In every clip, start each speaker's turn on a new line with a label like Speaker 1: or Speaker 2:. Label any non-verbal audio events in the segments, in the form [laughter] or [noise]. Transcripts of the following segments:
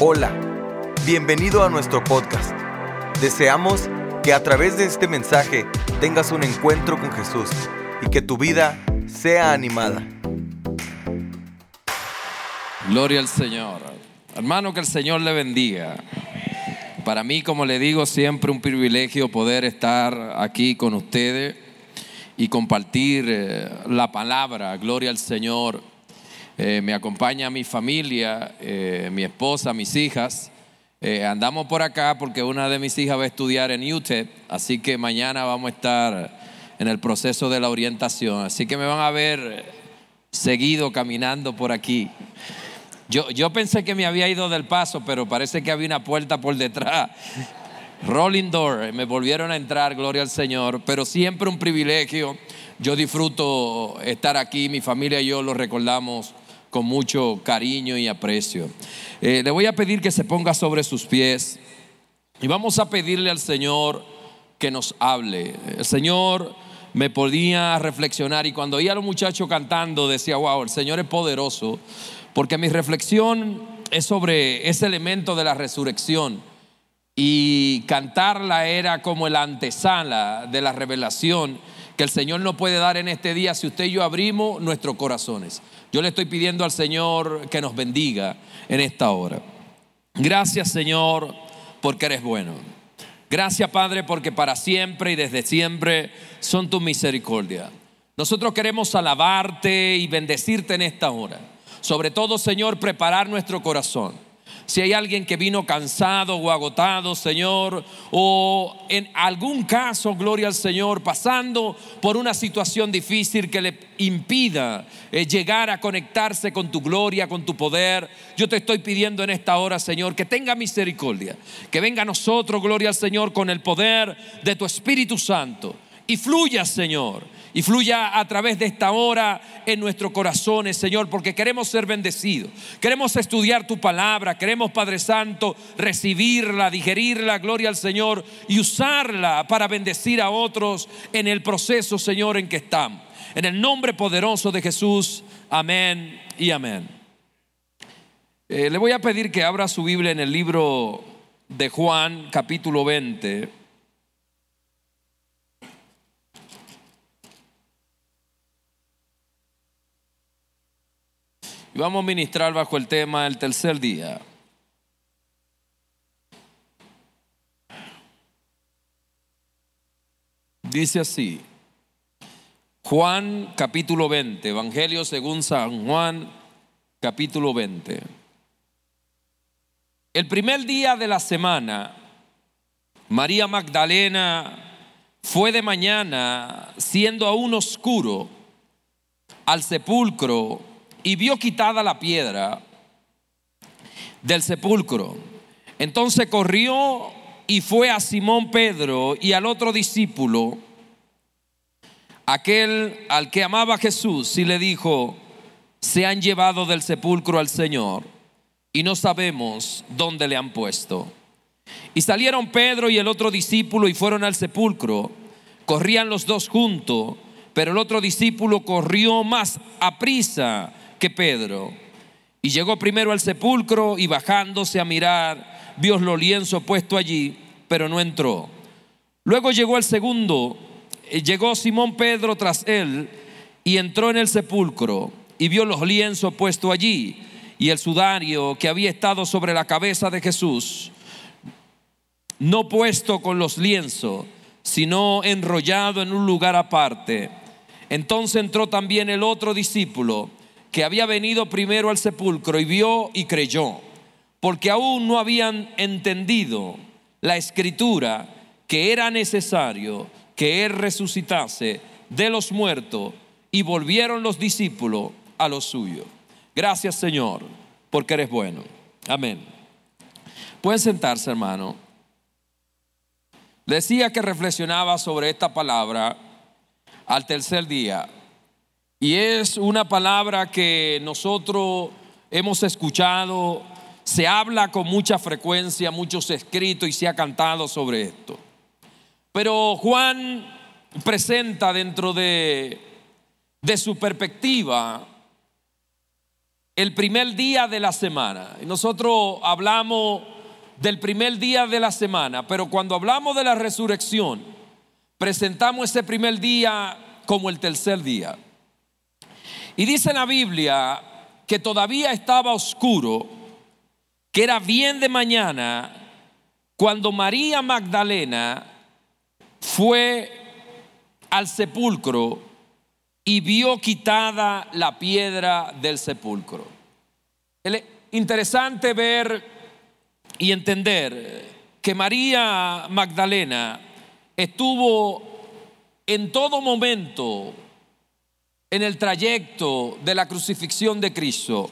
Speaker 1: Hola, bienvenido a nuestro podcast. Deseamos que a través de este mensaje tengas un encuentro con Jesús y que tu vida sea animada.
Speaker 2: Gloria al Señor. Hermano, que el Señor le bendiga. Para mí, como le digo, siempre un privilegio poder estar aquí con ustedes y compartir eh, la palabra. Gloria al Señor. Eh, me acompaña mi familia, eh, mi esposa, mis hijas. andamos por acá porque una de mis hijas va a estudiar en UTEP, así que mañana vamos a estar en el proceso de la orientación. Así que me van a ver seguido caminando por aquí. Yo, yo pensé que me había ido del paso, pero parece que había una puerta por detrás. [laughs] Rolling door, me volvieron a entrar, gloria al Señor, pero siempre un privilegio. Yo disfruto estar aquí, mi familia y yo lo recordamos con mucho cariño y aprecio. Eh, le voy a pedir que se ponga sobre sus pies y vamos a pedirle al Señor que nos hable. El Señor me podía reflexionar y cuando oía a los muchachos cantando decía, wow, el Señor es poderoso porque mi reflexión es sobre ese elemento de la resurrección. Y cantarla era como el antesala de la revelación que el Señor nos puede dar en este día si usted y yo abrimos nuestros corazones. Yo le estoy pidiendo al Señor que nos bendiga en esta hora. Gracias Señor porque eres bueno. Gracias Padre porque para siempre y desde siempre son tu misericordia. Nosotros queremos alabarte y bendecirte en esta hora. Sobre todo, Señor, preparar nuestro corazón. Si hay alguien que vino cansado o agotado, Señor, o en algún caso, gloria al Señor, pasando por una situación difícil que le impida eh, llegar a conectarse con tu gloria, con tu poder, yo te estoy pidiendo en esta hora, Señor, que tenga misericordia, que venga a nosotros, gloria al Señor, con el poder de tu Espíritu Santo. Y fluya, Señor y fluya a través de esta hora en nuestros corazones, Señor, porque queremos ser bendecidos. Queremos estudiar tu palabra, queremos, Padre Santo, recibirla, digerirla, gloria al Señor, y usarla para bendecir a otros en el proceso, Señor, en que estamos. En el nombre poderoso de Jesús, amén y amén. Eh, le voy a pedir que abra su Biblia en el libro de Juan, capítulo 20. Y vamos a ministrar bajo el tema el tercer día. Dice así, Juan capítulo 20, Evangelio según San Juan capítulo 20. El primer día de la semana, María Magdalena fue de mañana, siendo aún oscuro, al sepulcro y vio quitada la piedra del sepulcro. Entonces corrió y fue a Simón Pedro y al otro discípulo, aquel al que amaba Jesús, y le dijo, se han llevado del sepulcro al Señor y no sabemos dónde le han puesto. Y salieron Pedro y el otro discípulo y fueron al sepulcro. Corrían los dos juntos, pero el otro discípulo corrió más a prisa que Pedro. Y llegó primero al sepulcro y bajándose a mirar, vio los lienzos puesto allí, pero no entró. Luego llegó el segundo, eh, llegó Simón Pedro tras él y entró en el sepulcro y vio los lienzos puesto allí y el sudario que había estado sobre la cabeza de Jesús, no puesto con los lienzos, sino enrollado en un lugar aparte. Entonces entró también el otro discípulo que había venido primero al sepulcro y vio y creyó, porque aún no habían entendido la escritura que era necesario que Él resucitase de los muertos y volvieron los discípulos a lo suyo. Gracias Señor, porque eres bueno. Amén. Pueden sentarse, hermano. Decía que reflexionaba sobre esta palabra al tercer día. Y es una palabra que nosotros hemos escuchado, se habla con mucha frecuencia, muchos escritos y se ha cantado sobre esto. Pero Juan presenta dentro de, de su perspectiva el primer día de la semana. Nosotros hablamos del primer día de la semana, pero cuando hablamos de la resurrección, presentamos ese primer día como el tercer día. Y dice la Biblia que todavía estaba oscuro, que era bien de mañana, cuando María Magdalena fue al sepulcro y vio quitada la piedra del sepulcro. Es interesante ver y entender que María Magdalena estuvo en todo momento en el trayecto de la crucifixión de Cristo.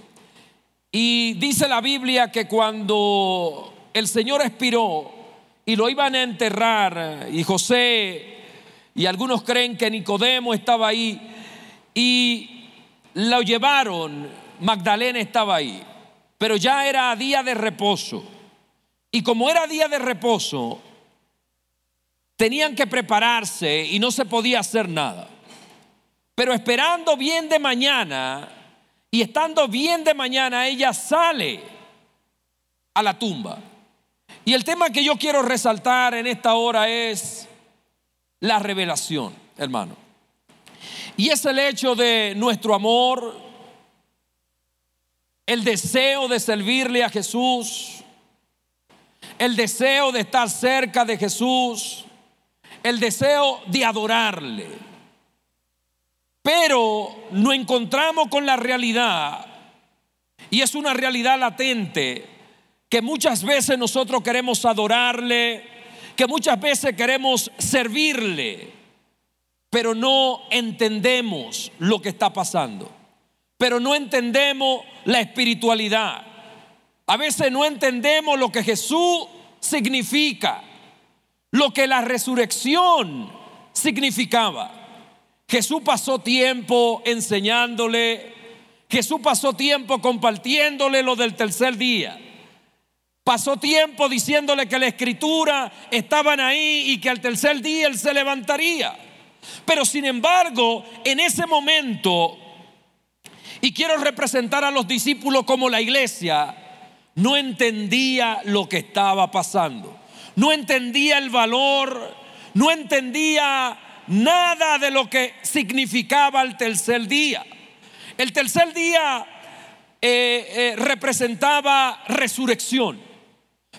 Speaker 2: Y dice la Biblia que cuando el Señor expiró y lo iban a enterrar, y José y algunos creen que Nicodemo estaba ahí, y lo llevaron, Magdalena estaba ahí, pero ya era día de reposo. Y como era día de reposo, tenían que prepararse y no se podía hacer nada. Pero esperando bien de mañana y estando bien de mañana, ella sale a la tumba. Y el tema que yo quiero resaltar en esta hora es la revelación, hermano. Y es el hecho de nuestro amor, el deseo de servirle a Jesús, el deseo de estar cerca de Jesús, el deseo de adorarle. Pero no encontramos con la realidad, y es una realidad latente, que muchas veces nosotros queremos adorarle, que muchas veces queremos servirle, pero no entendemos lo que está pasando. Pero no entendemos la espiritualidad. A veces no entendemos lo que Jesús significa, lo que la resurrección significaba. Jesús pasó tiempo enseñándole, Jesús pasó tiempo compartiéndole lo del tercer día. Pasó tiempo diciéndole que la escritura estaban ahí y que al tercer día él se levantaría. Pero sin embargo, en ese momento, y quiero representar a los discípulos como la iglesia, no entendía lo que estaba pasando. No entendía el valor, no entendía nada de lo que significaba el tercer día. El tercer día eh, eh, representaba resurrección.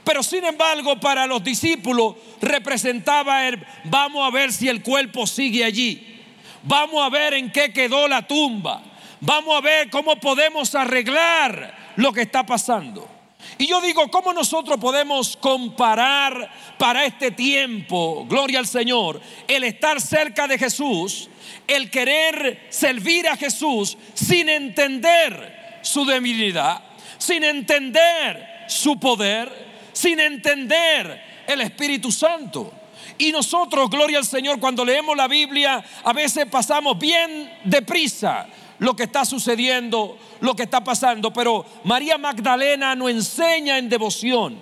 Speaker 2: Pero sin embargo, para los discípulos representaba el, vamos a ver si el cuerpo sigue allí. Vamos a ver en qué quedó la tumba. Vamos a ver cómo podemos arreglar lo que está pasando. Y yo digo, ¿cómo nosotros podemos comparar para este tiempo, gloria al Señor, el estar cerca de Jesús, el querer servir a Jesús sin entender su debilidad, sin entender su poder? sin entender el Espíritu Santo. Y nosotros, gloria al Señor, cuando leemos la Biblia, a veces pasamos bien deprisa lo que está sucediendo, lo que está pasando. Pero María Magdalena no enseña en devoción,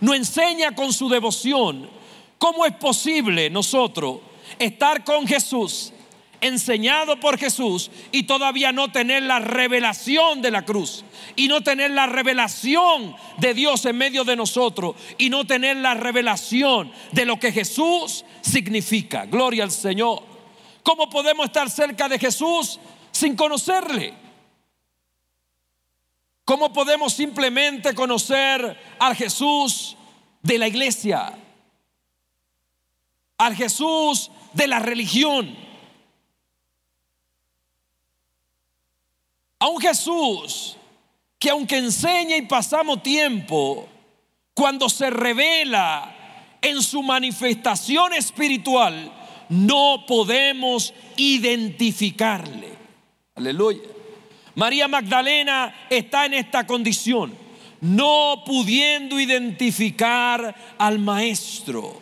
Speaker 2: no enseña con su devoción cómo es posible nosotros estar con Jesús enseñado por Jesús y todavía no tener la revelación de la cruz y no tener la revelación de Dios en medio de nosotros y no tener la revelación de lo que Jesús significa. Gloria al Señor. ¿Cómo podemos estar cerca de Jesús sin conocerle? ¿Cómo podemos simplemente conocer al Jesús de la iglesia? Al Jesús de la religión a un Jesús que aunque enseña y pasamos tiempo, cuando se revela en su manifestación espiritual, no podemos identificarle. Aleluya. María Magdalena está en esta condición, no pudiendo identificar al maestro.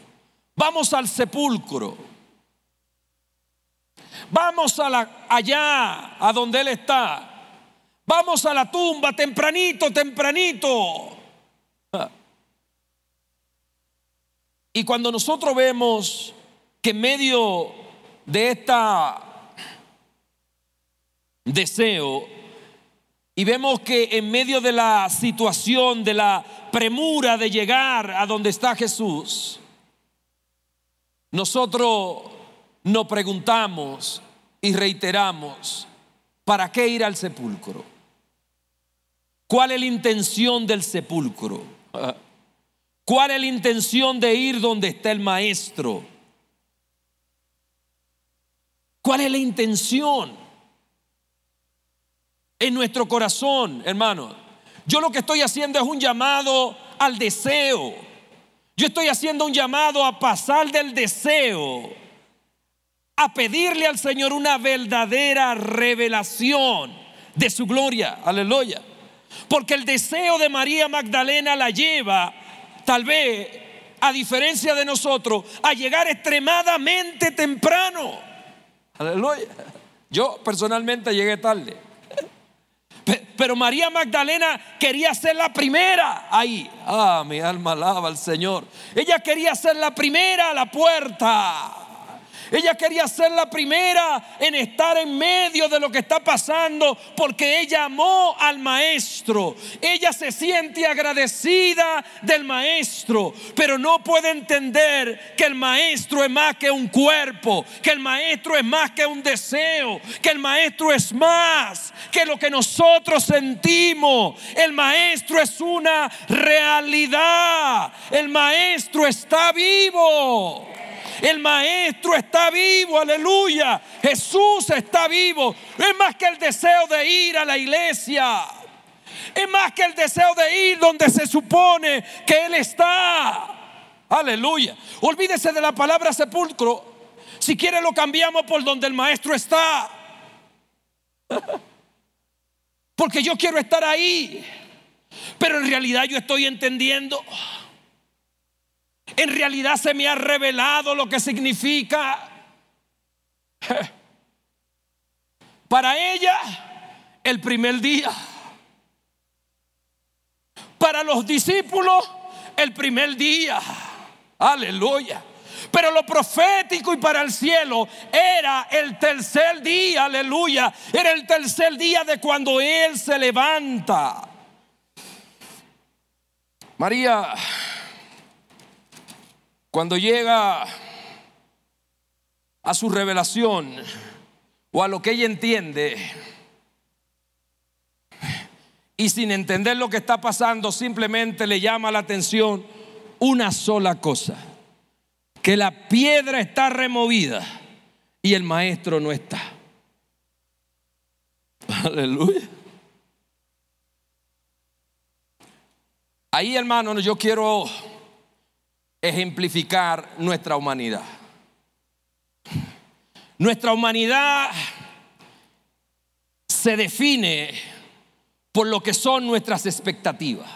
Speaker 2: Vamos al sepulcro. Vamos a la, allá, a donde él está. Vamos a la tumba tempranito, tempranito. Y cuando nosotros vemos que en medio de esta deseo Y vemos que en medio de la situación, de la premura de llegar a donde está Jesús, nosotros nos preguntamos y reiteramos, ¿para qué ir al sepulcro? ¿Cuál es la intención del sepulcro? ¿Cuál es la intención de ir donde está el maestro? ¿Cuál es la intención? En nuestro corazón, hermano. Yo lo que estoy haciendo es un llamado al deseo. Yo estoy haciendo un llamado a pasar del deseo a pedirle al Señor una verdadera revelación de su gloria. Aleluya. Porque el deseo de María Magdalena la lleva, tal vez, a diferencia de nosotros, a llegar extremadamente temprano. Aleluya. Yo personalmente llegué tarde. Pero María Magdalena quería ser la primera ahí. Ah, mi alma alaba al Señor. Ella quería ser la primera a la puerta. Ella quería ser la primera en estar en medio de lo que está pasando porque ella amó al maestro. Ella se siente agradecida del maestro, pero no puede entender que el maestro es más que un cuerpo, que el maestro es más que un deseo, que el maestro es más que lo que nosotros sentimos. El maestro es una realidad. El maestro está vivo. El maestro está vivo, aleluya. Jesús está vivo. Es más que el deseo de ir a la iglesia. Es más que el deseo de ir donde se supone que Él está. Aleluya. Olvídese de la palabra sepulcro. Si quiere lo cambiamos por donde el maestro está. [laughs] Porque yo quiero estar ahí. Pero en realidad yo estoy entendiendo en realidad se me ha revelado lo que significa. Para ella, el primer día. Para los discípulos, el primer día. Aleluya. Pero lo profético y para el cielo era el tercer día, aleluya. Era el tercer día de cuando Él se levanta. María cuando llega a su revelación o a lo que ella entiende y sin entender lo que está pasando simplemente le llama la atención una sola cosa, que la piedra está removida y el maestro no está. Aleluya. Ahí hermano, yo quiero ejemplificar nuestra humanidad. Nuestra humanidad se define por lo que son nuestras expectativas.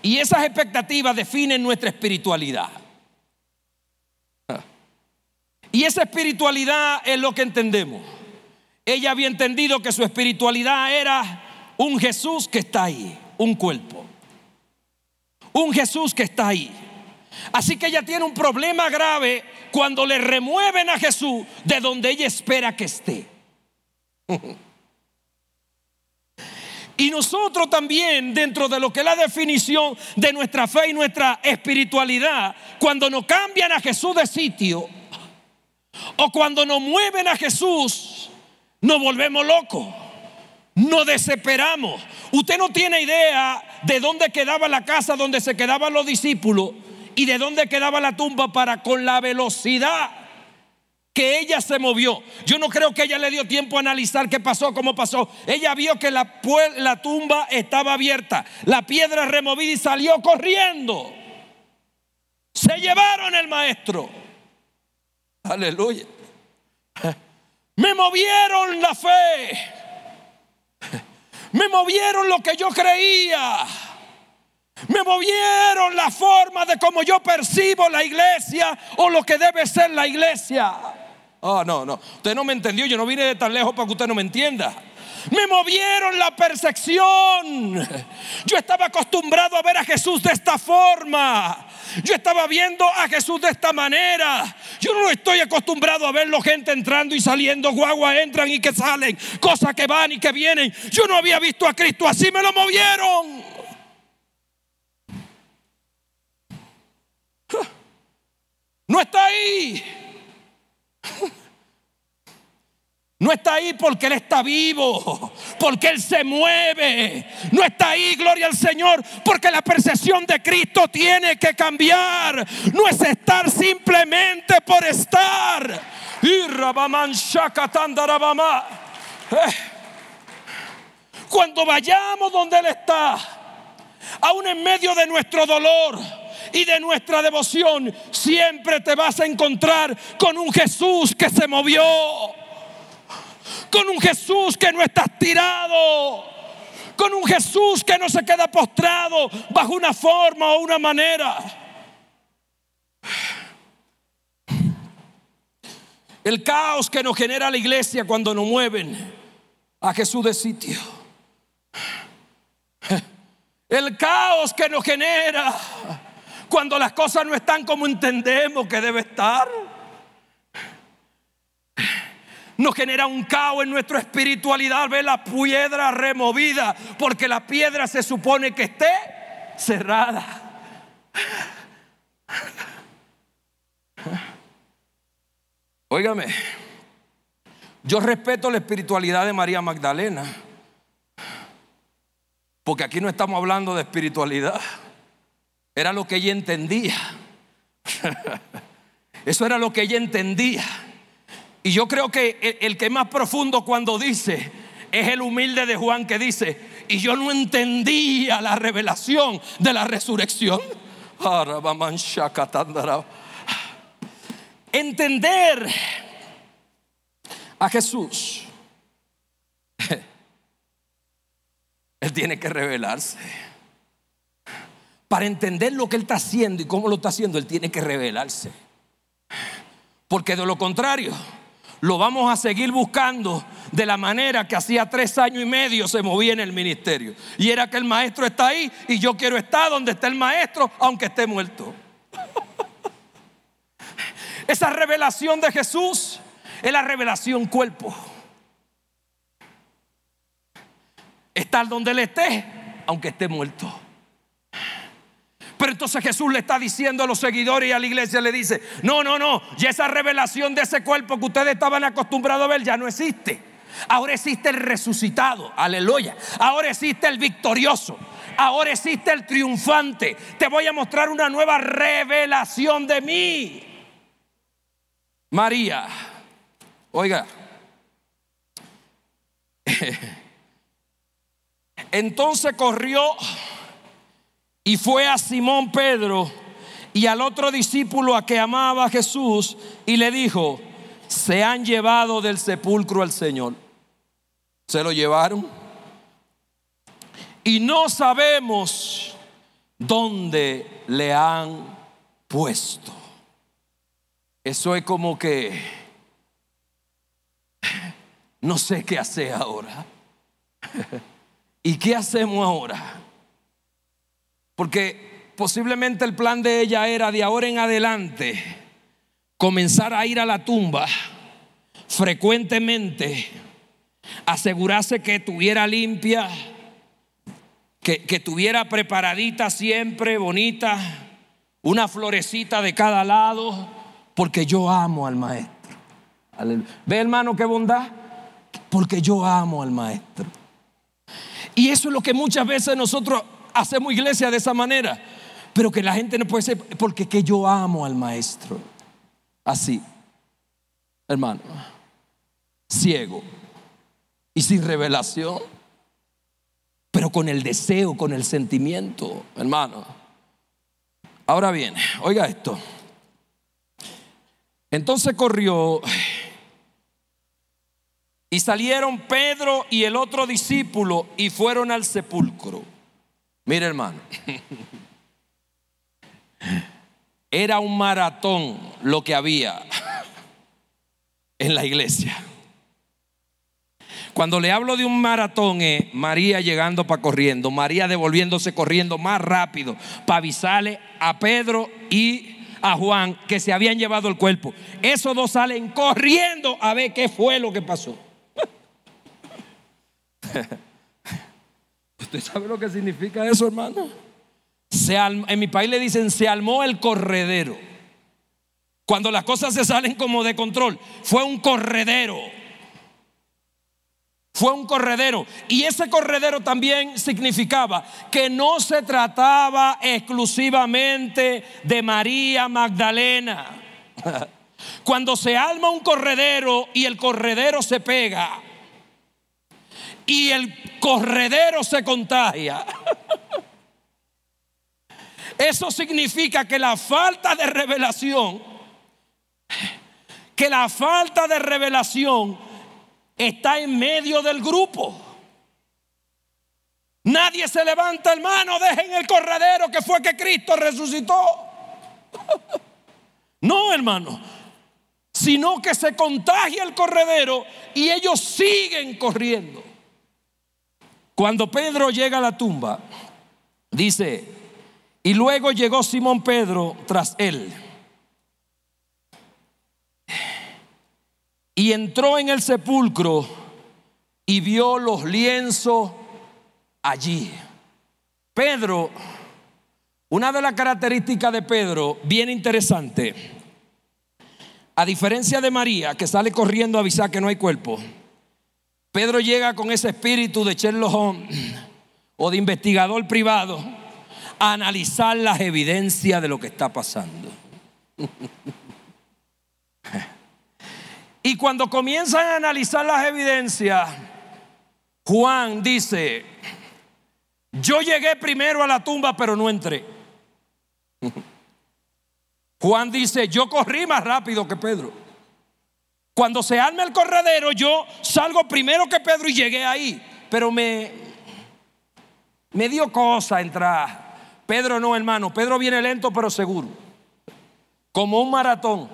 Speaker 2: Y esas expectativas definen nuestra espiritualidad. Y esa espiritualidad es lo que entendemos. Ella había entendido que su espiritualidad era un Jesús que está ahí, un cuerpo un Jesús que está ahí. Así que ella tiene un problema grave cuando le remueven a Jesús de donde ella espera que esté. [laughs] Y nosotros también, dentro de lo que es la definición de nuestra fe y nuestra espiritualidad, cuando nos cambian a Jesús de sitio, o cuando nos mueven a Jesús, nos volvemos locos, nos desesperamos. Usted no tiene idea de dónde quedaba la casa donde se quedaban los discípulos y de dónde quedaba la tumba para con la velocidad que ella se movió. Yo no creo que ella le dio tiempo a analizar qué pasó, cómo pasó. Ella vio que la, la tumba estaba abierta, la piedra removida y salió corriendo. Se llevaron el maestro. Aleluya. [laughs] Me movieron la fe. Me movieron lo que yo creía. Me movieron la forma de cómo yo percibo la iglesia o lo que debe ser la iglesia. Oh, no, no. Usted no me entendió. Yo no vine de tan lejos para que usted no me entienda. Me movieron la percepción. Yo estaba acostumbrado a ver a Jesús de esta forma. Yo estaba viendo a Jesús de esta manera. Yo no estoy acostumbrado a verlo gente entrando y saliendo, guagua entran y que salen, cosas que van y que vienen. Yo no había visto a Cristo así, me lo movieron. No está ahí. No está ahí porque Él está vivo, porque Él se mueve. No está ahí, gloria al Señor, porque la percepción de Cristo tiene que cambiar. No es estar simplemente por estar. Eh. Cuando vayamos donde Él está, aún en medio de nuestro dolor y de nuestra devoción, siempre te vas a encontrar con un Jesús que se movió con un Jesús que no está tirado, con un Jesús que no se queda postrado bajo una forma o una manera. El caos que nos genera la iglesia cuando nos mueven a Jesús de sitio. El caos que nos genera cuando las cosas no están como entendemos que debe estar nos genera un caos en nuestra espiritualidad ver la piedra removida, porque la piedra se supone que esté cerrada. Óigame, yo respeto la espiritualidad de María Magdalena, porque aquí no estamos hablando de espiritualidad, era lo que ella entendía. [laughs] Eso era lo que ella entendía. Y yo creo que el, que es más profundo cuando dice es el humilde de Juan que dice, y yo no entendía la revelación de la resurrección. Entender a Jesús. [laughs] Él tiene que revelarse. Para entender lo que Él está haciendo y cómo lo está haciendo, Él tiene que revelarse. Porque de lo contrario, lo vamos a seguir buscando de la manera que hacía tres años y medio se movía en el ministerio. Y era que el maestro está ahí y yo quiero estar donde está el maestro, aunque esté muerto. [laughs] Esa revelación de Jesús es la revelación cuerpo. Estar donde Él esté, aunque esté muerto. Pero entonces Jesús le está diciendo a los seguidores y a la iglesia le dice, no, no, no, ya esa revelación de ese cuerpo que ustedes estaban acostumbrados a ver ya no existe. Ahora existe el resucitado, aleluya. Ahora existe el victorioso. Ahora existe el triunfante. Te voy a mostrar una nueva revelación de mí. María, oiga, [laughs] entonces corrió y fue a Simón Pedro y al otro discípulo a que amaba a Jesús y le dijo, se han llevado del sepulcro al Señor. Se lo llevaron. Y no sabemos dónde le han puesto. Eso es como que no sé qué hacer ahora. [laughs] ¿Y qué hacemos ahora? Porque posiblemente el plan de ella era de ahora en adelante comenzar a ir a la tumba frecuentemente, asegurarse que estuviera limpia, que, que tuviera preparadita siempre, bonita, una florecita de cada lado, porque yo amo al maestro. ¿Ve hermano qué bondad? Porque yo amo al maestro. Y eso es lo que muchas veces nosotros hacemos iglesia de esa manera. Pero que la gente no puede ser, porque que yo amo al maestro. Así, hermano, ciego y sin revelación, pero con el deseo, con el sentimiento, hermano. Ahora bien, oiga esto. Entonces corrió y salieron Pedro y el otro discípulo y fueron al sepulcro. Mire hermano, era un maratón lo que había en la iglesia. Cuando le hablo de un maratón es María llegando para corriendo, María devolviéndose corriendo más rápido para avisarle a Pedro y a Juan que se habían llevado el cuerpo. Esos dos salen corriendo a ver qué fue lo que pasó. [laughs] ¿Usted sabe lo que significa eso, hermano? en mi país le dicen, se armó el corredero. Cuando las cosas se salen como de control, fue un corredero. Fue un corredero. Y ese corredero también significaba que no se trataba exclusivamente de María Magdalena. [laughs] Cuando se arma un corredero y el corredero se pega y el corredero se contagia. [laughs] Eso significa que la falta de revelación, que la falta de revelación está en medio del grupo. Nadie se levanta, hermano, dejen el corredero que fue que Cristo resucitó. [laughs] No, hermano, sino que se contagia el corredero y ellos siguen corriendo. Cuando Pedro llega a la tumba, dice, y luego llegó Simón Pedro tras él. Y entró en el sepulcro y vio los lienzos allí. Pedro, una de las características de Pedro, bien interesante, a diferencia de María, que sale corriendo a avisar que no hay cuerpo, Pedro llega con ese espíritu de Sherlock Holmes o de investigador privado a analizar las evidencias de lo que está pasando. [laughs] Y cuando comienzan a analizar las evidencias, Juan dice, yo llegué primero a la tumba pero no entré. [laughs] Juan dice, yo corrí más rápido que Pedro. Cuando se arma el corredero, yo salgo primero que Pedro y llegué ahí. Pero me, me dio cosa entrar. Pedro no, hermano. Pedro viene lento pero seguro. Como un maratón.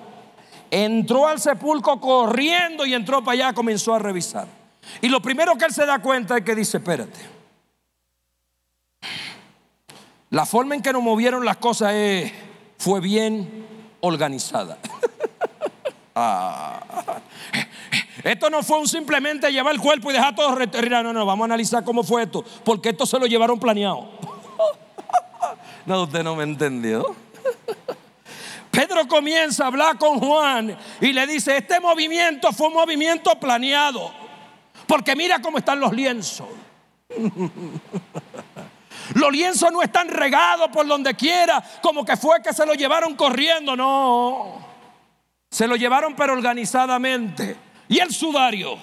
Speaker 2: Entró al sepulcro corriendo y entró para allá, comenzó a revisar. Y lo primero que él se da cuenta es que dice, espérate. La forma en que nos movieron las cosas fue bien organizada. [laughs] Ah. [laughs] Esto no fue un simplemente llevar el cuerpo y dejar todo retirado. No, no, vamos a analizar cómo fue esto. Porque esto se lo llevaron planeado. [laughs] No, usted no me entendió. [laughs] Pedro comienza a hablar con Juan y le dice, este movimiento fue un movimiento planeado. Porque mira cómo están los lienzos. Los lienzos no están regados por donde quiera, como que fue que se lo llevaron corriendo, no. Se lo llevaron pero organizadamente. ¿Y el sudario?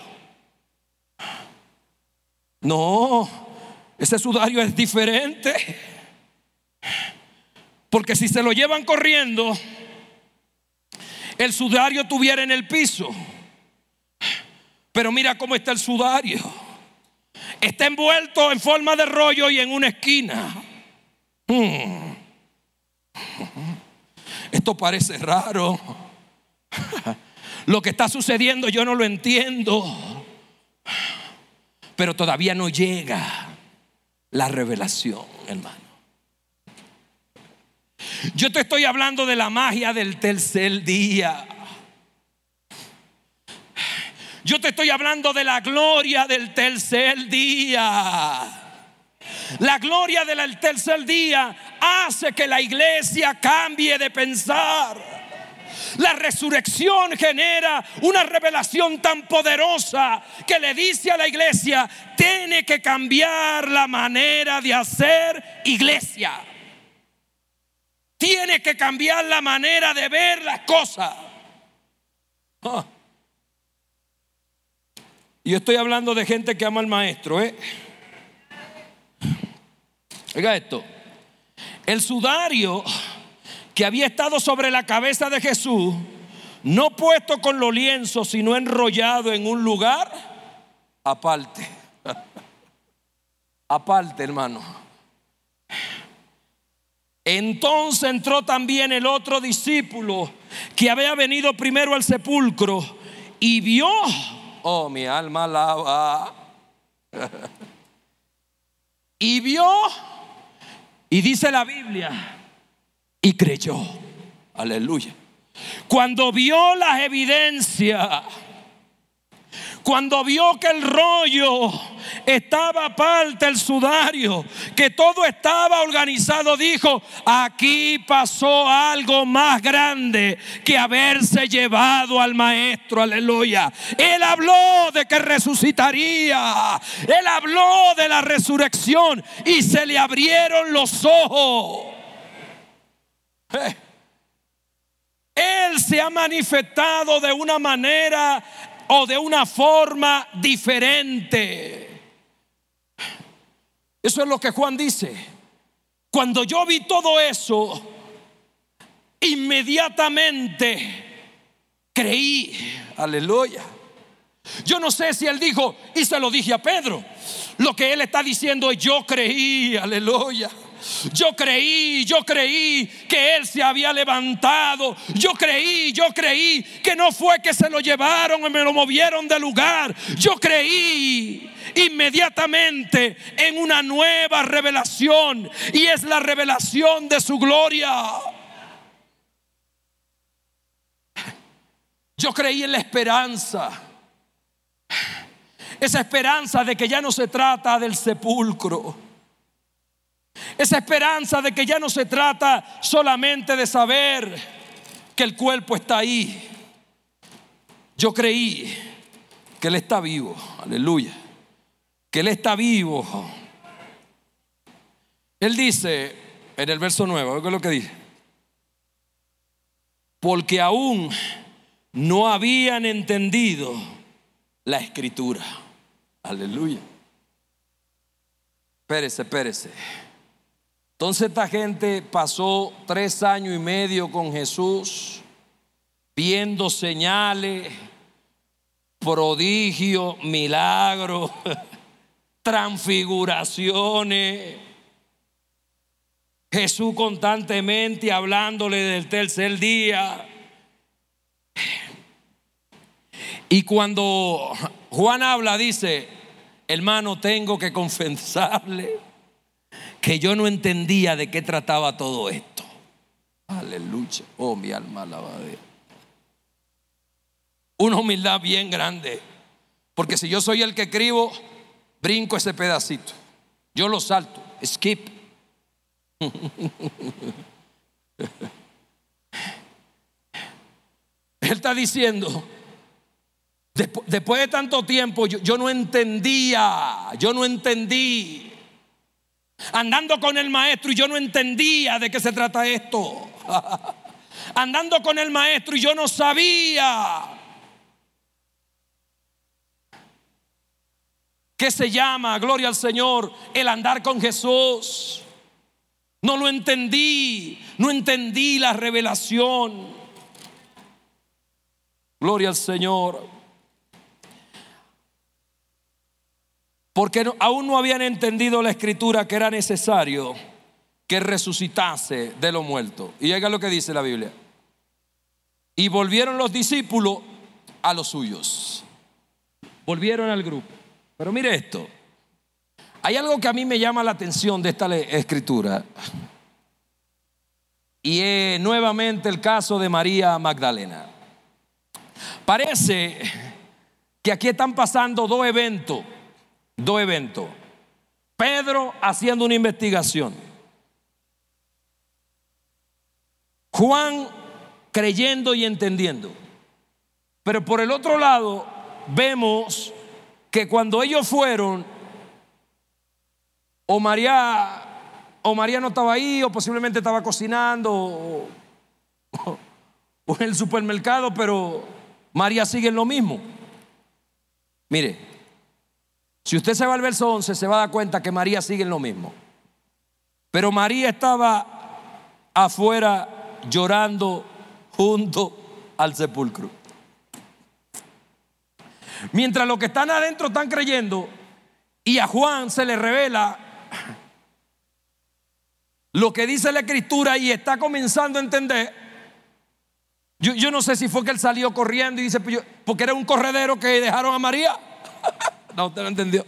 Speaker 2: No, ese sudario es diferente. Porque si se lo llevan corriendo, el sudario tuviera en el piso. Pero mira cómo está el sudario. Está envuelto en forma de rollo y en una esquina. Hmm. Esto parece raro. [laughs] Lo que está sucediendo yo no lo entiendo. Pero todavía no llega la revelación, hermano. Yo te estoy hablando de la magia del tercer día. Yo te estoy hablando de la gloria del tercer día. La gloria del tercer día hace que la iglesia cambie de pensar. La resurrección genera una revelación tan poderosa que le dice a la iglesia, tiene que cambiar la manera de hacer iglesia. Tiene que cambiar la manera de ver las cosas. Ah. Y yo estoy hablando de gente que ama al maestro. ¿eh? Oiga esto. El sudario que había estado sobre la cabeza de Jesús, no puesto con los lienzos, sino enrollado en un lugar aparte. [laughs] aparte, hermano. Entonces entró también el otro discípulo que había venido primero al sepulcro y vio, Oh, mi alma alaba. [laughs] y vio, y dice la Biblia, y creyó. Aleluya. Cuando vio las evidencias, cuando vio que el rollo estaba parte el sudario, que todo estaba organizado, dijo, aquí pasó algo más grande que haberse llevado al maestro, aleluya. Él habló de que resucitaría, él habló de la resurrección y se le abrieron los ojos. Eh. Él se ha manifestado de una manera o de una forma diferente. Eso es lo que Juan dice. Cuando yo vi todo eso, inmediatamente creí. Aleluya. Yo no sé si él dijo, y se lo dije a Pedro. Lo que él está diciendo es, yo creí, aleluya. Yo creí, yo creí que Él se había levantado. Yo creí, yo creí que no fue que se lo llevaron y me lo movieron de lugar. Yo creí inmediatamente en una nueva revelación y es la revelación de su gloria. Yo creí en la esperanza. Esa esperanza de que ya no se trata del sepulcro esa esperanza de que ya no se trata solamente de saber que el cuerpo está ahí. Yo creí que Él está vivo, aleluya, que Él está vivo. Él dice en el verso 9, ¿qué es lo que dice? Porque aún no habían entendido la escritura. Aleluya. Espérese, espérese. Entonces esta gente pasó tres años y medio con Jesús, viendo señales, prodigios, milagros, [laughs] transfiguraciones. Jesús constantemente hablándole del tercer día. Y cuando Juan habla, dice, hermano, tengo que confesarle que yo no entendía de qué trataba todo esto. Aleluya. Oh, mi alma alaba Una humildad bien grande. Porque si yo soy el que escribo, brinco ese pedacito. Yo lo salto. Skip. [laughs] Él está diciendo, después de tanto tiempo, yo, yo no entendía, yo no entendí Andando con el maestro y yo no entendía de qué se trata esto. [laughs] Andando con el maestro y yo no sabía. ¿Qué se llama, gloria al Señor, el andar con Jesús? No lo entendí, no entendí la revelación. Gloria al Señor. Porque aún no habían entendido la escritura que era necesario que resucitase de lo muerto. Y llega lo que dice la Biblia. Y volvieron los discípulos a los suyos. Volvieron al grupo. Pero mire esto. Hay algo que a mí me llama la atención de esta escritura. Y es nuevamente el caso de María Magdalena. Parece que aquí están pasando dos eventos dos eventos. Pedro haciendo una investigación. Juan creyendo y entendiendo. Pero por el otro lado, vemos que cuando ellos fueron, o María, o María no estaba ahí, o posiblemente estaba cocinando, o, o en el supermercado, pero María sigue en lo mismo. Mire, si usted se va al verso 11, se va a dar cuenta que María sigue en lo mismo. Pero María estaba afuera llorando junto al sepulcro. Mientras los que están adentro están creyendo y a Juan se le revela lo que dice la escritura y está comenzando a entender, Yo, yo no sé si fue que él salió corriendo y dice, pues porque era un corredero que dejaron a María. [laughs] no, usted no entendió.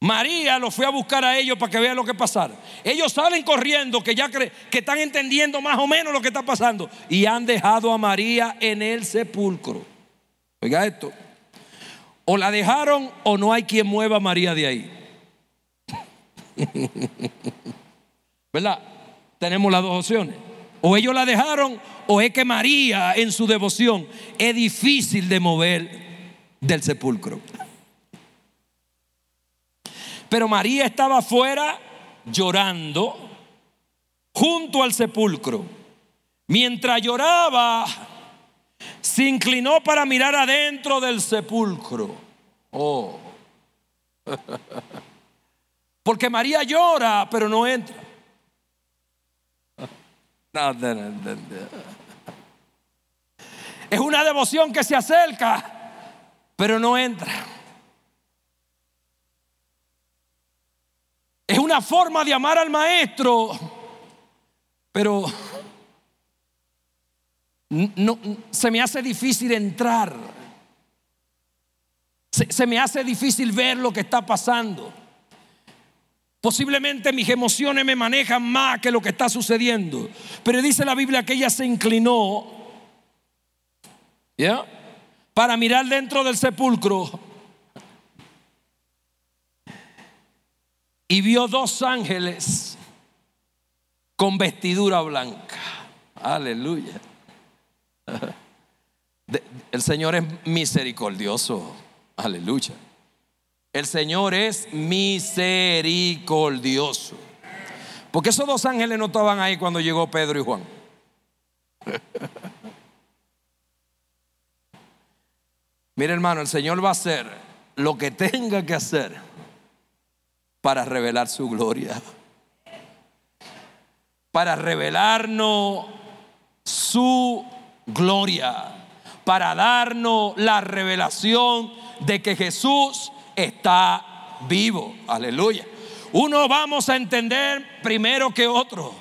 Speaker 2: María lo fue a buscar a ellos para que vean lo que pasara. Ellos salen corriendo, que ya que están entendiendo más o menos lo que está pasando. Y han dejado a María en el sepulcro. Oiga esto. O la dejaron o no hay quien mueva a María de ahí. [laughs] ¿Verdad? Tenemos las dos opciones. O ellos la dejaron o es que María en su devoción es difícil de mover del sepulcro. Pero María estaba afuera llorando junto al sepulcro. Mientras lloraba, se inclinó para mirar adentro del sepulcro. Oh. [laughs] Porque María llora, pero no entra. [laughs] Es una devoción que se acerca, pero no entra. Es una forma de amar al maestro, pero no, se me hace difícil entrar. Se, me hace difícil ver lo que está pasando. Posiblemente mis emociones me manejan más que lo que está sucediendo. Pero dice la Biblia que ella se inclinó ¿ya? Para mirar dentro del sepulcro y vio dos ángeles con vestidura blanca. Aleluya. El Señor es misericordioso. Aleluya. El Señor es misericordioso. Porque esos dos ángeles no estaban ahí cuando llegó Pedro y Juan. Mire hermano, el Señor va a hacer lo que tenga que hacer para revelar su gloria. Para revelarnos su gloria. Para darnos la revelación de que Jesús está vivo. Aleluya. Uno vamos a entender primero que otro.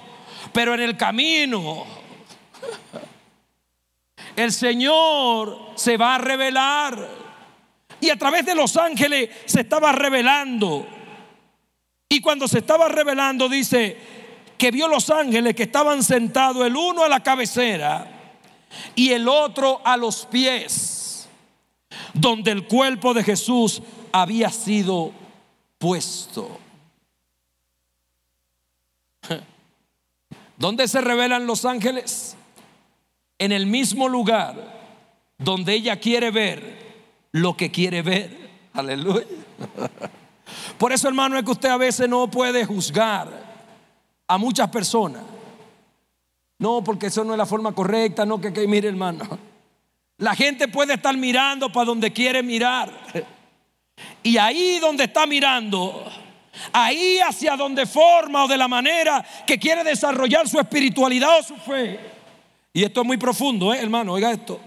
Speaker 2: Pero en el camino el Señor se va a revelar. Y a través de los ángeles se estaba revelando. Y cuando se estaba revelando dice que vio los ángeles que estaban sentados el uno a la cabecera y el otro a los pies, donde el cuerpo de Jesús había sido puesto. [laughs] ¿Dónde se revelan los ángeles? En el mismo lugar donde ella quiere ver lo que quiere ver. Aleluya. [laughs] Por eso, hermano, es que usted a veces no puede juzgar a muchas personas. No, porque eso no es la forma correcta, no que, mire, hermano. La gente puede estar mirando para donde quiere mirar. Y ahí donde está mirando, ahí hacia donde forma o de la manera que quiere desarrollar su espiritualidad o su fe. Y esto es muy profundo, ¿eh, hermano, oiga esto.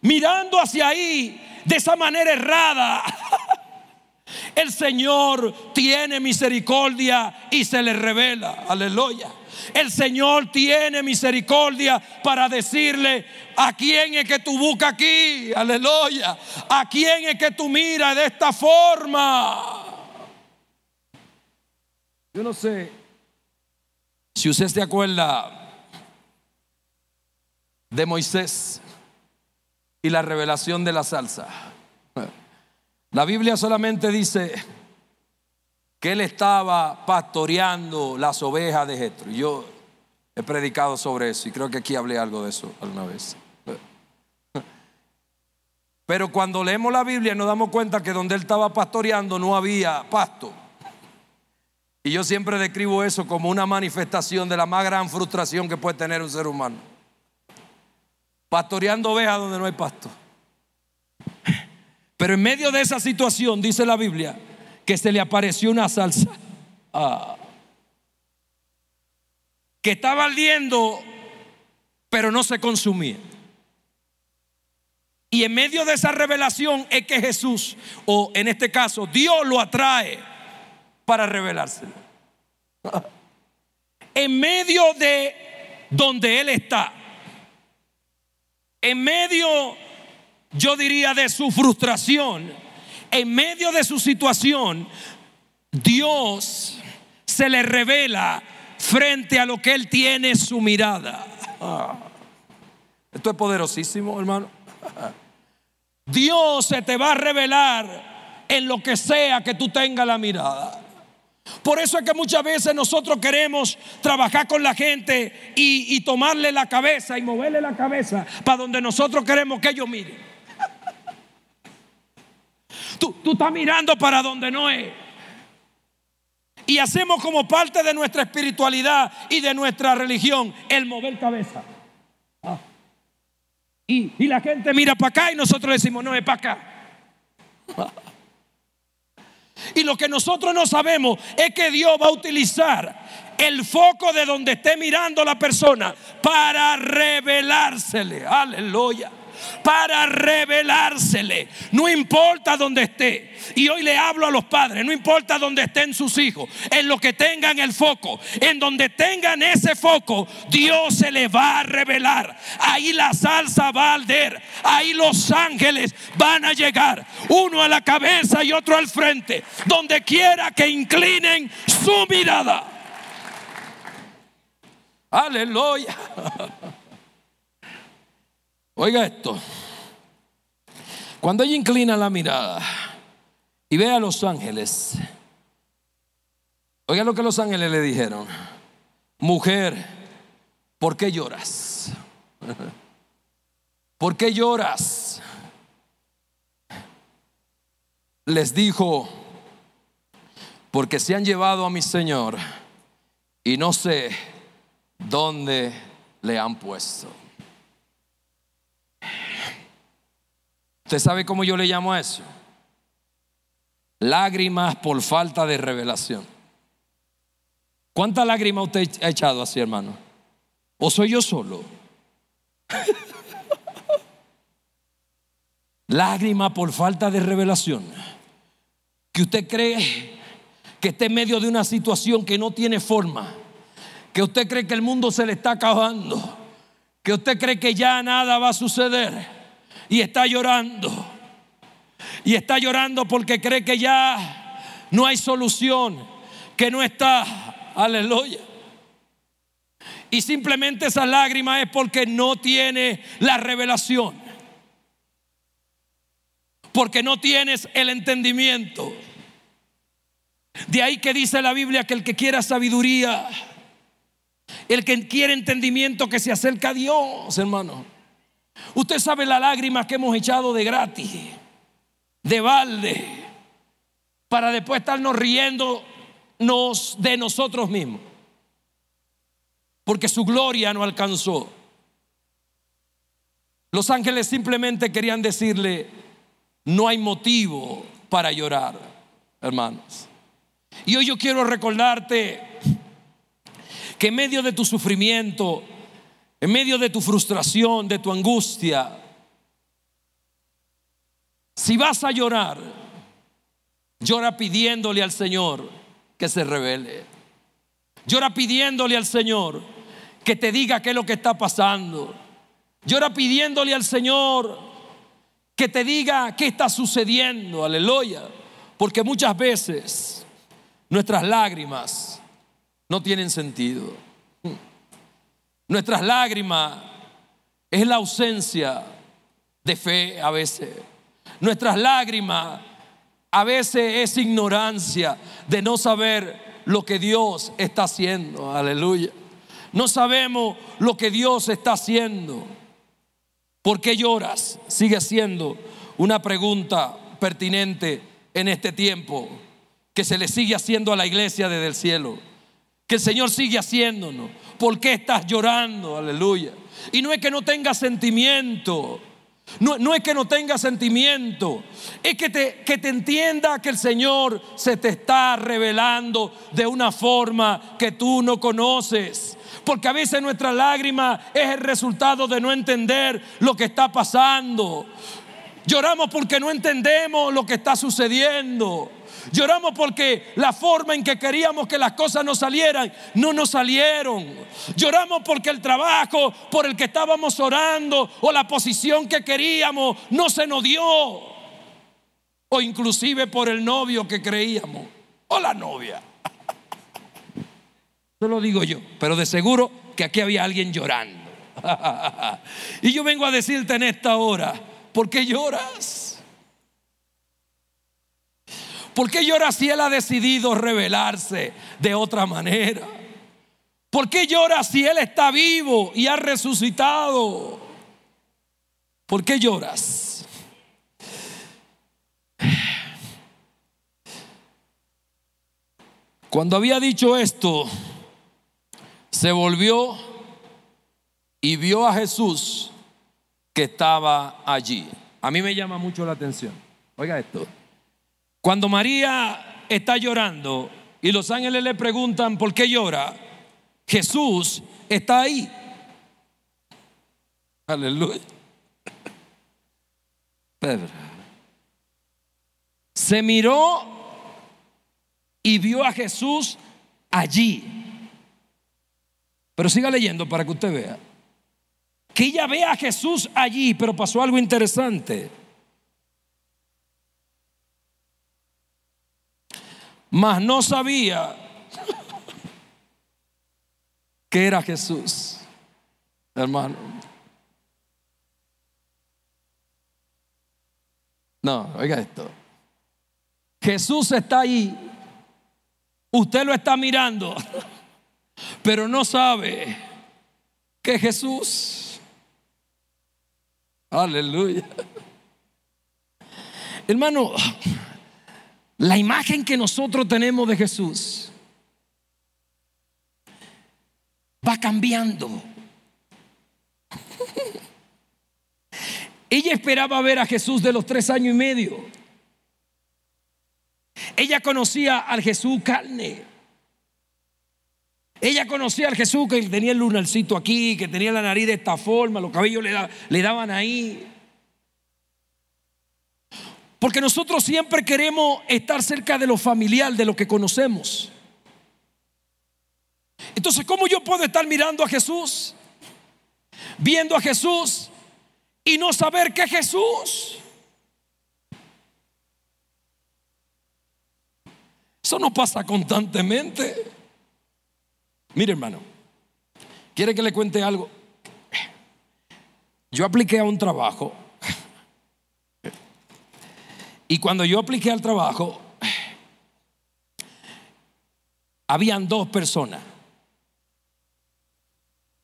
Speaker 2: Mirando hacia ahí de esa manera errada. [laughs] El Señor tiene misericordia y se le revela. Aleluya. El Señor tiene misericordia para decirle a quién es que tú buscas aquí. Aleluya. A quién es que tú miras de esta forma. Yo no sé si usted se acuerda de Moisés y la revelación de la salsa. La Biblia solamente dice que él estaba pastoreando las ovejas de Jetro. Yo he predicado sobre eso y creo que aquí hablé algo de eso alguna vez. Pero cuando leemos la Biblia nos damos cuenta que donde él estaba pastoreando no había pasto. Y yo siempre describo eso como una manifestación de la más gran frustración que puede tener un ser humano. Pastoreando ovejas donde no hay pasto. Pero en medio de esa situación, dice la Biblia, que se le apareció una salsa. Ah. que estaba ardiendo, pero no se consumía. Y en medio de esa revelación es que Jesús, o en este caso, Dios lo atrae para revelárselo. En medio de donde Él está, en medio, yo diría, de su frustración, en medio de su situación, Dios se le revela frente a lo que él tiene su mirada. Esto es poderosísimo, hermano. Dios se te va a revelar en lo que sea que tú tengas la mirada. Por eso es que muchas veces nosotros queremos trabajar con la gente y, tomarle la cabeza y moverle la cabeza para donde nosotros queremos que ellos miren. Tú, tú estás mirando para donde no es. Y hacemos como parte de nuestra espiritualidad y de nuestra religión el mover cabeza. Ah. Y, y, la gente mira para acá y nosotros decimos, no, es para acá. Y lo que nosotros no sabemos es que Dios va a utilizar el foco de donde esté mirando la persona para revelársele. Aleluya para revelársele. No importa donde esté. Y hoy le hablo a los padres, no importa donde estén sus hijos, en lo que tengan el foco, en donde tengan ese foco, Dios se le va a revelar. Ahí la salsa va a arder, ahí los ángeles van a llegar, uno a la cabeza y otro al frente, donde quiera que inclinen su mirada. Aleluya. [laughs] Oiga esto. Cuando ella inclina la mirada y ve a los ángeles, oiga lo que los ángeles le dijeron. Mujer, ¿por qué lloras? [laughs] ¿Por qué lloras? Les dijo, porque se han llevado a mi Señor y no sé dónde le han puesto. ¿Usted sabe cómo yo le llamo a eso? Lágrimas por falta de revelación. ¿Cuántas lágrimas usted ha echado así, hermano? ¿O soy yo solo? [laughs] Lágrima por falta de revelación. Que usted cree que está en medio de una situación que no tiene forma. Que usted cree que el mundo se le está acabando. Que usted cree que ya nada va a suceder y está llorando. Y está llorando porque cree que ya no hay solución, que no está. Aleluya. Y simplemente esa lágrima es porque no tiene la revelación. Porque no tienes el entendimiento. De ahí que dice la Biblia que el que quiera sabiduría, el que quiere entendimiento, que se acerca a Dios, hermano. Usted sabe la lágrima que hemos echado de gratis, de balde, para después estarnos riendo de nosotros mismos. Porque su gloria no alcanzó. Los ángeles simplemente querían decirle, no hay motivo para llorar, hermanos. Y hoy yo quiero recordarte que en medio de tu sufrimiento, en medio de tu frustración, de tu angustia, si vas a llorar, llora pidiéndole al Señor que se revele. Llora pidiéndole al Señor que te diga qué es lo que está pasando. Llora pidiéndole al Señor que te diga qué está sucediendo. Aleluya. Porque muchas veces nuestras lágrimas no tienen sentido. Nuestras lágrimas es la ausencia de fe a veces. Nuestras lágrimas a veces es ignorancia de no saber lo que Dios está haciendo. Aleluya. No sabemos lo que Dios está haciendo. ¿Por qué lloras? Sigue siendo una pregunta pertinente en este tiempo que se le sigue haciendo a la iglesia desde el cielo. Que el Señor sigue haciéndonos. ¿Por qué estás llorando? Aleluya. Y no es que no tengas sentimiento. No, es que no tengas sentimiento, es que te, que te entienda que el Señor se te está revelando de una forma que tú no conoces. Porque a veces nuestra lágrima es el resultado de no entender lo que está pasando. Lloramos porque no entendemos lo que está sucediendo. Lloramos porque la forma en que queríamos que las cosas nos salieran no nos salieron. Lloramos porque el trabajo por el que estábamos orando o la posición que queríamos no se nos dio. O inclusive por el novio que creíamos o la novia. [laughs] Eso lo digo yo, pero de seguro que aquí había alguien llorando. [laughs] y yo vengo a decirte en esta hora, ¿por qué lloras? ¿Por qué llora si Él ha decidido revelarse de otra manera? ¿Por qué llora si Él está vivo y ha resucitado? ¿Por qué lloras? Cuando había dicho esto, se volvió y vio a Jesús que estaba allí. A mí me llama mucho la atención. Oiga esto. Cuando María está llorando y los ángeles le preguntan por qué llora, Jesús está ahí. Aleluya. Pedro. Se miró y vio a Jesús allí. Pero siga leyendo para que usted vea. Que ella vea a Jesús allí, pero pasó algo interesante. Mas no sabía que era Jesús, hermano. No, oiga esto. Jesús está ahí, usted lo está mirando, pero no sabe que Jesús. Aleluya. Hermano, la imagen que nosotros tenemos de Jesús va cambiando. Ella esperaba ver a Jesús de los tres años y medio. Ella conocía al Jesús carne. Ella conocía al Jesús que tenía el lunarcito aquí, que tenía la nariz de esta forma, los cabellos le, le daban ahí. Porque nosotros siempre queremos estar cerca de lo familiar, de lo que conocemos. Entonces, ¿cómo yo puedo estar mirando a Jesús? Viendo a Jesús y no saber que Jesús. Eso no pasa constantemente. Mire, hermano, ¿quiere que le cuente algo? Yo apliqué a un trabajo y cuando yo apliqué al trabajo, habían dos personas,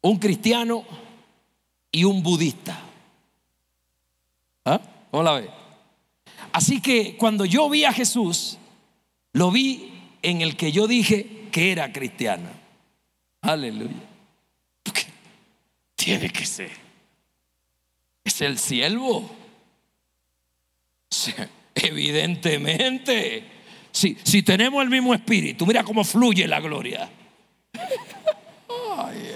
Speaker 2: un cristiano y un budista. ¿Ah? ¿Cómo la ve? Así que cuando yo vi a Jesús, lo vi en el que yo dije que era cristiano. Aleluya. Tiene que ser. Es el siervo. [laughs] Evidentemente. Si, si tenemos el mismo espíritu, mira cómo fluye la gloria. Ay,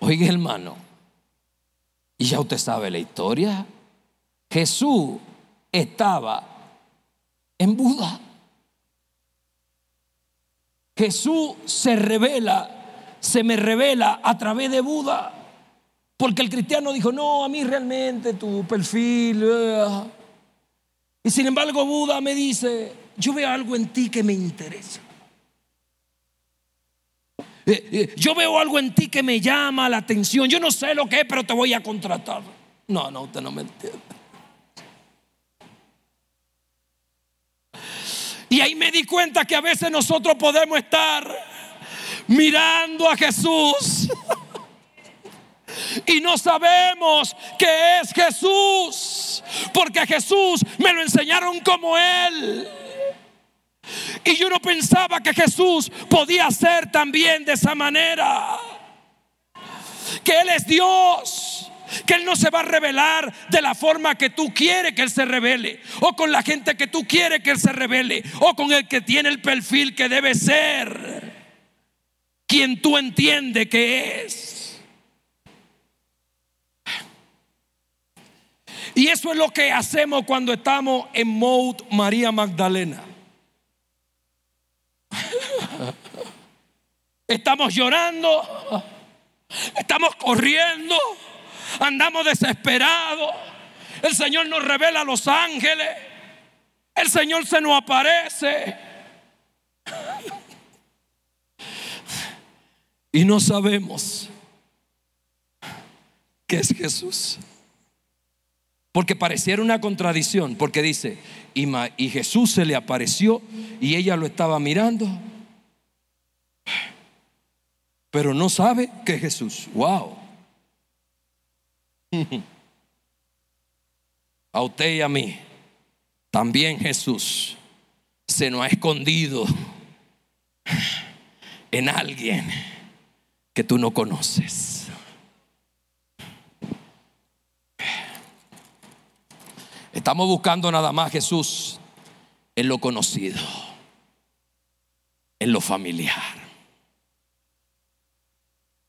Speaker 2: Oiga, hermano, y ya usted sabe la historia. Jesús estaba en Buda. Jesús se revela, se me revela a través de Buda. Porque el cristiano dijo, no, a mí realmente tu perfil. Uh". Y sin embargo Buda me dice, yo veo algo en ti que me interesa. Eh, eh, yo veo algo en ti que me llama la atención. Yo no sé lo que es, pero te voy a contratar. No, no, usted no me entiende. Y ahí me di cuenta que a veces nosotros podemos estar mirando a Jesús [laughs] y no sabemos que es Jesús, porque Jesús me lo enseñaron como Él. Y yo no pensaba que Jesús podía ser también de esa manera. Que Él es Dios. Que Él no se va a revelar de la forma que tú quieres que Él se revele. O con la gente que tú quieres que Él se revele. O con el que tiene el perfil que debe ser. Quien tú entiendes que es. Y eso es lo que hacemos cuando estamos en mode María Magdalena. [laughs] Estamos llorando, estamos corriendo, andamos desesperados. El Señor nos revela a los ángeles. El Señor se nos aparece. [laughs] Y no sabemos qué es Jesús. Porque pareciera una contradicción, porque dice, y, Jesús se le apareció y ella lo estaba mirando, pero no sabe que es Jesús. ¡Wow! [laughs] A usted y a mí, también Jesús se nos ha escondido en alguien que tú no conoces. Estamos buscando nada más Jesús en lo conocido, en lo familiar.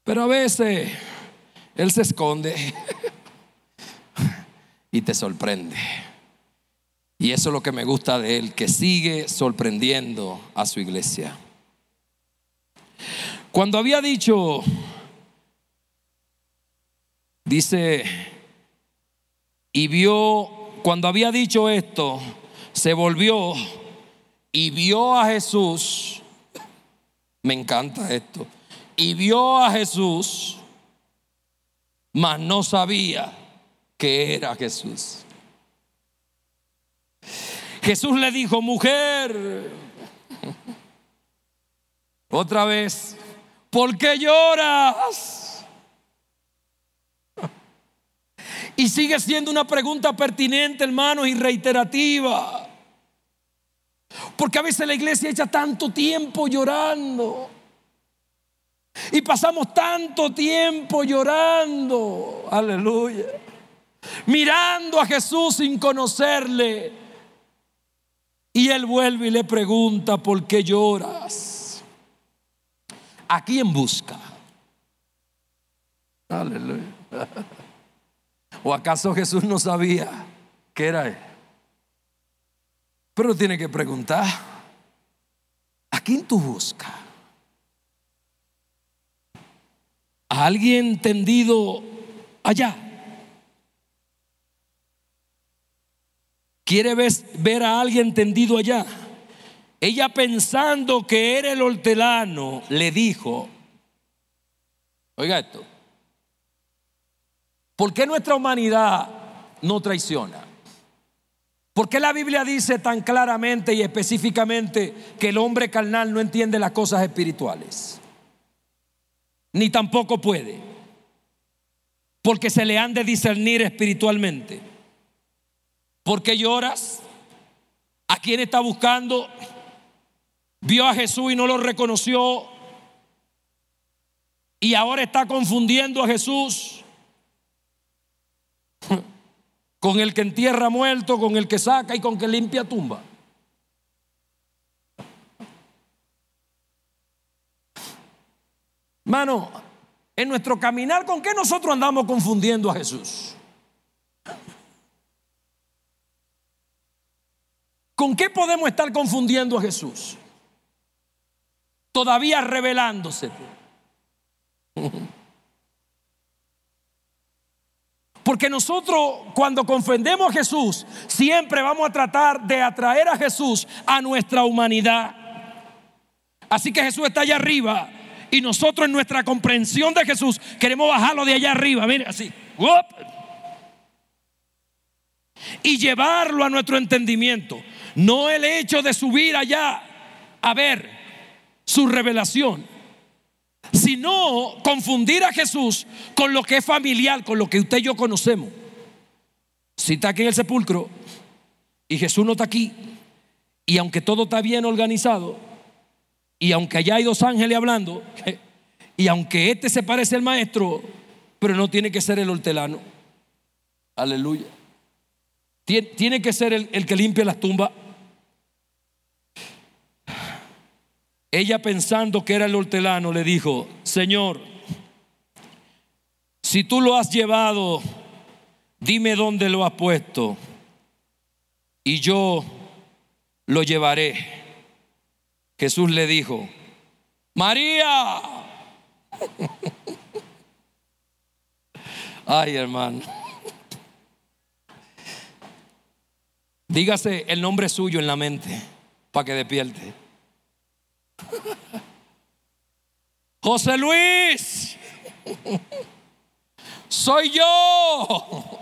Speaker 2: Pero a veces Él se esconde [laughs] y te sorprende. Y eso es lo que me gusta de Él, que sigue sorprendiendo a su iglesia. Cuando había dicho, dice, y vio cuando había dicho esto, se volvió y vio a Jesús. Me encanta esto. Y vio a Jesús, mas no sabía que era Jesús. Jesús le dijo, mujer, otra vez, ¿por qué lloras? Y sigue siendo una pregunta pertinente, hermanos, y reiterativa. Porque a veces la iglesia echa tanto tiempo llorando. Y pasamos tanto tiempo llorando. Aleluya. Mirando a Jesús sin conocerle. Y él vuelve y le pregunta, ¿por qué lloras? ¿A quién busca? Aleluya. ¿O acaso Jesús no sabía que era Él? Pero tiene que preguntar, ¿a quién tú buscas? ¿A alguien tendido allá? ¿Quiere ver, a alguien tendido allá? Ella pensando que era el hortelano, le dijo, oiga esto, ¿Por qué nuestra humanidad no traiciona? ¿Por qué la Biblia dice tan claramente y específicamente que el hombre carnal no entiende las cosas espirituales? Ni tampoco puede. Porque se le han de discernir espiritualmente. ¿Por qué lloras? ¿A quién está buscando? Vio a Jesús y no lo reconoció. Y ahora está confundiendo a Jesús con el que entierra muerto, con el que saca y con el que limpia tumba. Mano, en nuestro caminar, ¿con qué nosotros andamos confundiendo a Jesús? ¿Con qué podemos estar confundiendo a Jesús? Todavía revelándose. [laughs] Porque nosotros cuando confundemos a Jesús, siempre vamos a tratar de atraer a Jesús a nuestra humanidad. Así que Jesús está allá arriba y nosotros en nuestra comprensión de Jesús queremos bajarlo de allá arriba, mire así. Y llevarlo a nuestro entendimiento. No el hecho de subir allá a ver su revelación sino confundir a Jesús con lo que es familiar, con lo que usted y yo conocemos. Si está aquí en el sepulcro y Jesús no está aquí, y aunque todo está bien organizado, y aunque allá hay dos ángeles hablando, [laughs] y aunque este se parece al maestro, pero no tiene que ser el hortelano. Aleluya. Tiene que ser el, el que limpia las tumbas. Ella pensando que era el hortelano le dijo, Señor, si tú lo has llevado, dime dónde lo has puesto y yo lo llevaré. Jesús le dijo, María. [laughs] Ay, hermano. Dígase el nombre suyo en la mente para que despierte. [laughs] José Luis, soy yo.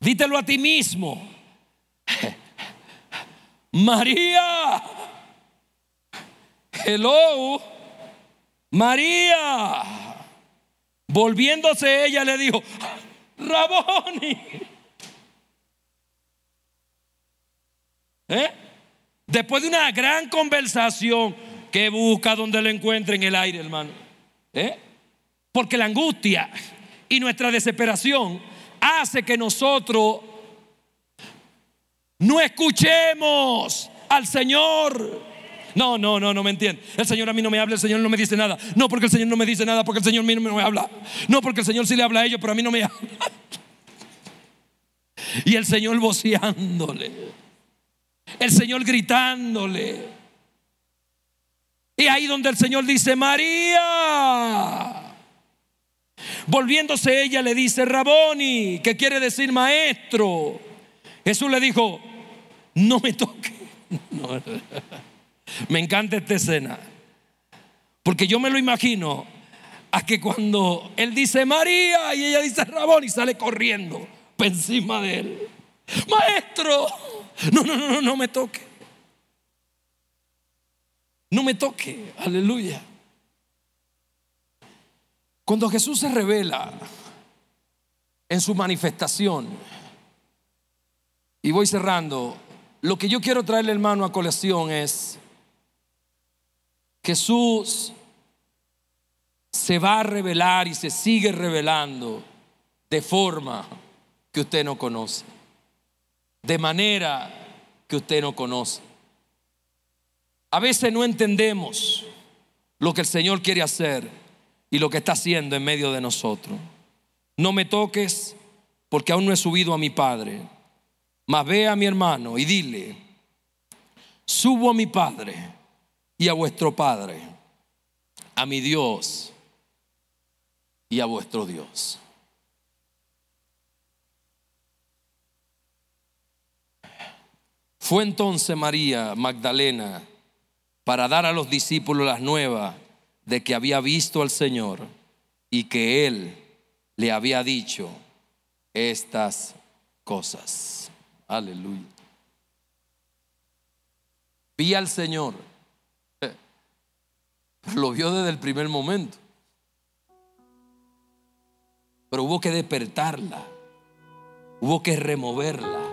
Speaker 2: Dítelo a ti mismo. [laughs] María. Hello. María. Volviéndose ella le dijo, Raboni. ¿Eh? Después de una gran conversación que busca donde lo encuentre en el aire, hermano. ¿Eh? Porque la angustia y nuestra desesperación hace que nosotros no escuchemos al Señor. No, no, no, no me entiende. El Señor a mí no me habla, el Señor no me dice nada. No, porque el Señor no me dice nada, porque el Señor a mí no me habla. No, porque el Señor sí le habla a ellos, pero a mí no me habla. [laughs] Y el Señor voceándole. El Señor gritándole. Y ahí donde el Señor dice, María. Volviéndose ella le dice, Raboni, que quiere decir maestro. Jesús le dijo, no me toque. [laughs] Me encanta esta escena. Porque yo me lo imagino a que cuando él dice María y ella dice Rabón y sale corriendo por encima de él. Maestro, no, no, no, no, no me toque. No me toque, aleluya. Cuando Jesús se revela en su manifestación, y voy cerrando, lo que yo quiero traerle hermano a colección es, Jesús se va a revelar y se sigue revelando de forma que usted no conoce, de manera que usted no conoce. A veces no entendemos lo que el Señor quiere hacer y lo que está haciendo en medio de nosotros. No me toques porque aún no he subido a mi Padre. Mas ve a mi hermano y dile, subo a mi Padre y a vuestro Padre, a mi Dios y a vuestro Dios. Fue entonces María Magdalena para dar a los discípulos las nuevas de que había visto al Señor y que Él le había dicho estas cosas. Aleluya. Vi al Señor. Lo vio desde el primer momento. Pero hubo que despertarla. Hubo que removerla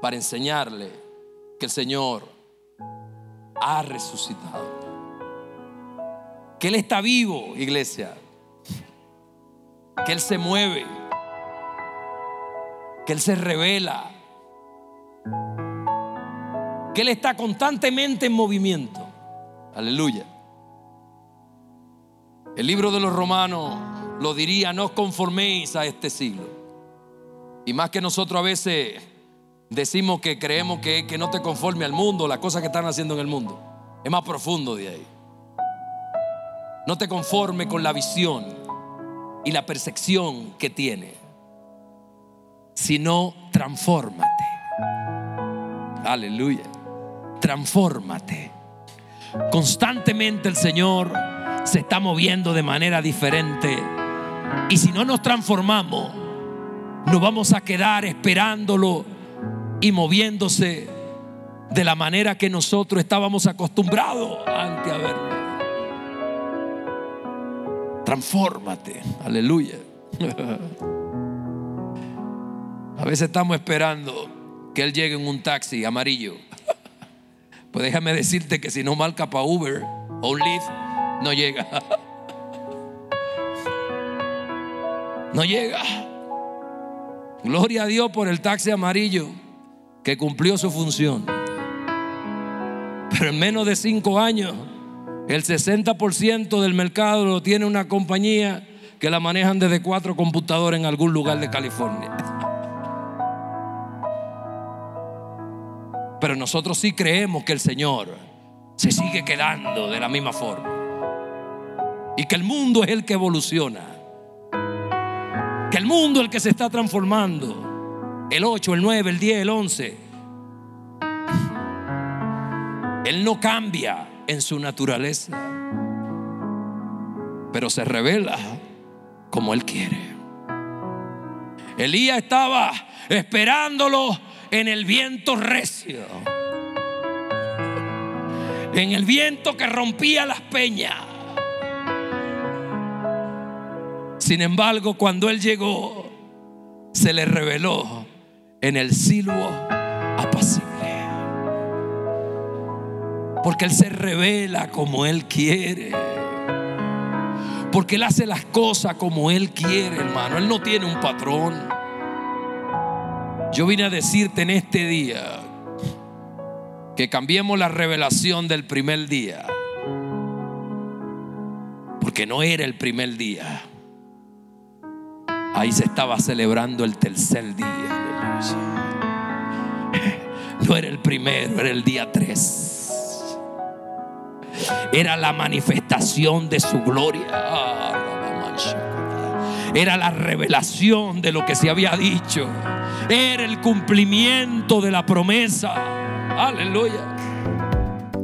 Speaker 2: para enseñarle que el Señor ha resucitado. Que Él está vivo, iglesia. Que Él se mueve. Que Él se revela. Que Él está constantemente en movimiento. Aleluya. El libro de los romanos lo diría, no os conforméis a este siglo. Y más que nosotros a veces decimos que creemos que, que no te conforme al mundo, las cosas que están haciendo en el mundo. Es más profundo de ahí. No te conforme con la visión y la percepción que tiene, sino transfórmate. Aleluya. Transfórmate. Constantemente el Señor se está moviendo de manera diferente. Y si no nos transformamos, nos vamos a quedar esperándolo y moviéndose de la manera que nosotros estábamos acostumbrados ante a verlo. Transfórmate. Aleluya. A veces estamos esperando que Él llegue en un taxi amarillo. Pues déjame decirte que si no marca para Uber o un Lyft, no llega. No llega. Gloria a Dios por el taxi amarillo que cumplió su función. Pero en menos de cinco años el 60% del mercado lo tiene una compañía que la manejan desde cuatro computadoras en algún lugar de California. Pero nosotros sí creemos que el Señor se sigue quedando de la misma forma. Y que el mundo es el que evoluciona. Que el mundo es el que se está transformando. El 8, el 9, el 10, el 11. Él no cambia en su naturaleza. Pero se revela como Él quiere. Elías estaba esperándolo en el viento recio. En el viento que rompía las peñas. Sin embargo, cuando él llegó, se le reveló en el silbo apacible. Porque Él se revela como Él quiere. Porque Él hace las cosas como Él quiere, hermano. Él no tiene un patrón. Yo vine a decirte en este día que cambiemos la revelación del primer día. Porque no era el primer día. Ahí se estaba celebrando el tercer día. No era el primero, era el día tres. Era la manifestación de su gloria. Era la revelación de lo que se había dicho. Era el cumplimiento de la promesa. Aleluya.